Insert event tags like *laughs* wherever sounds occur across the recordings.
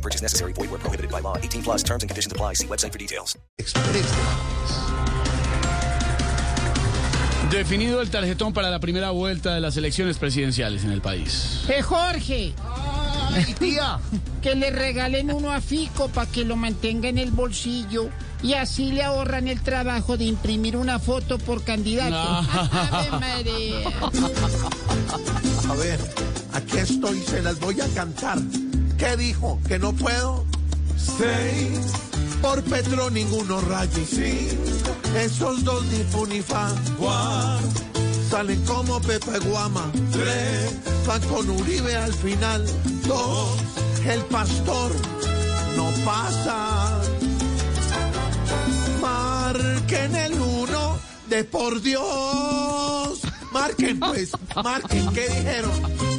No purchase necessary. Void where prohibited by law. 18 plus terms and conditions apply. See website for details. Definido el tarjetón para la primera vuelta de las elecciones presidenciales en el país. Eh, Jorge, Ay, tía. que le regalen uno a Fico para que lo mantenga en el bolsillo y así le ahorran el trabajo de imprimir una foto por candidato. Ave María. A ver, aquí estoy, se las voy a cantar. ¿Qué dijo? ¿Que no puedo? Seis. Por Petro ninguno raye. Cinco. Esos dos ni fu ni fa. Cuatro. Salen como Pepe Guama. Tres. Van con Uribe al final. Dos. El pastor no pasa. Marquen el uno de por Dios. Marquen pues, *laughs* marquen, ¿qué dijeron?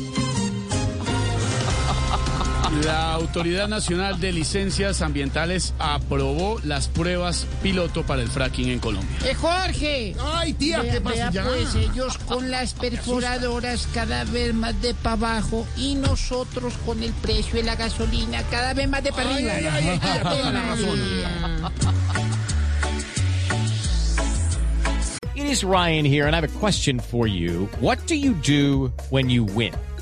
La Autoridad Nacional de Licencias Ambientales aprobó las pruebas piloto para el fracking en Colombia. Eh, Jorge. Ay, tía, Vea, ¿qué pasa vea, ya? pues ellos con las perforadoras cada vez más de para abajo y nosotros con el precio de la gasolina cada vez más de para Ay, arriba. ay, ay, tía, Ave toda la razón. María. It is Ryan here, and I have a question for you. What do you do when you win?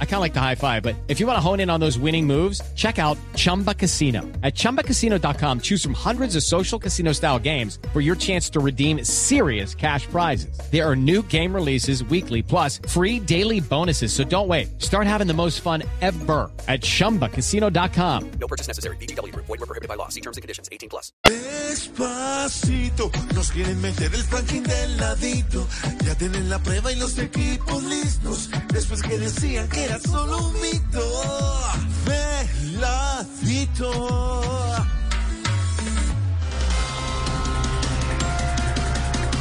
I kind of like the high five, but if you want to hone in on those winning moves, check out Chumba Casino. At chumbacasino.com, choose from hundreds of social casino style games for your chance to redeem serious cash prizes. There are new game releases weekly, plus free daily bonuses. So don't wait. Start having the most fun ever at chumbacasino.com. No purchase necessary. VGW. Void were prohibited by law. See terms and conditions. 18 plus. Despacito, nos quieren meter el ranking del ladito. Ya tienen la prueba y los equipos listos. Después que decían que solo un mito. Veladito.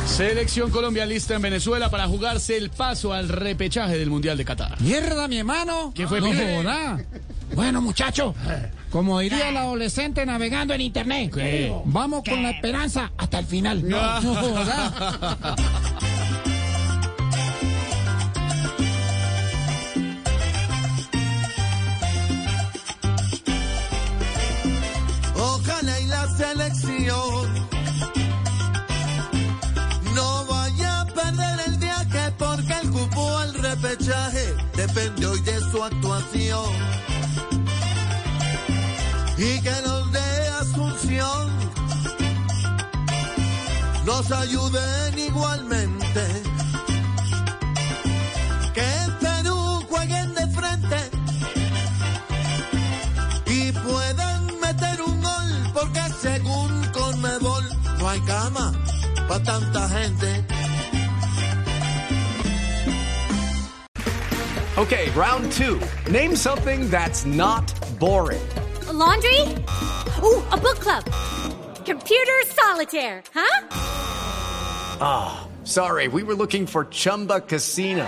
Selección Colombia lista en Venezuela para jugarse el paso al repechaje del Mundial de Qatar. Mierda, mi hermano. ¿Qué fue, no joda. Bueno, muchacho, como diría el adolescente navegando en internet, ¿Qué? vamos con la esperanza hasta el final. No, no joda. *laughs* no vaya a perder el viaje porque el cupo al repechaje depende hoy de su actuación. Y que los de Asunción nos ayuden igualmente. Hay cama para tanta gente. Okay, round two. Name something that's not boring. A laundry? Ooh, a book club. Computer solitaire, huh? Ah, sorry, we were looking for Chumba Casino.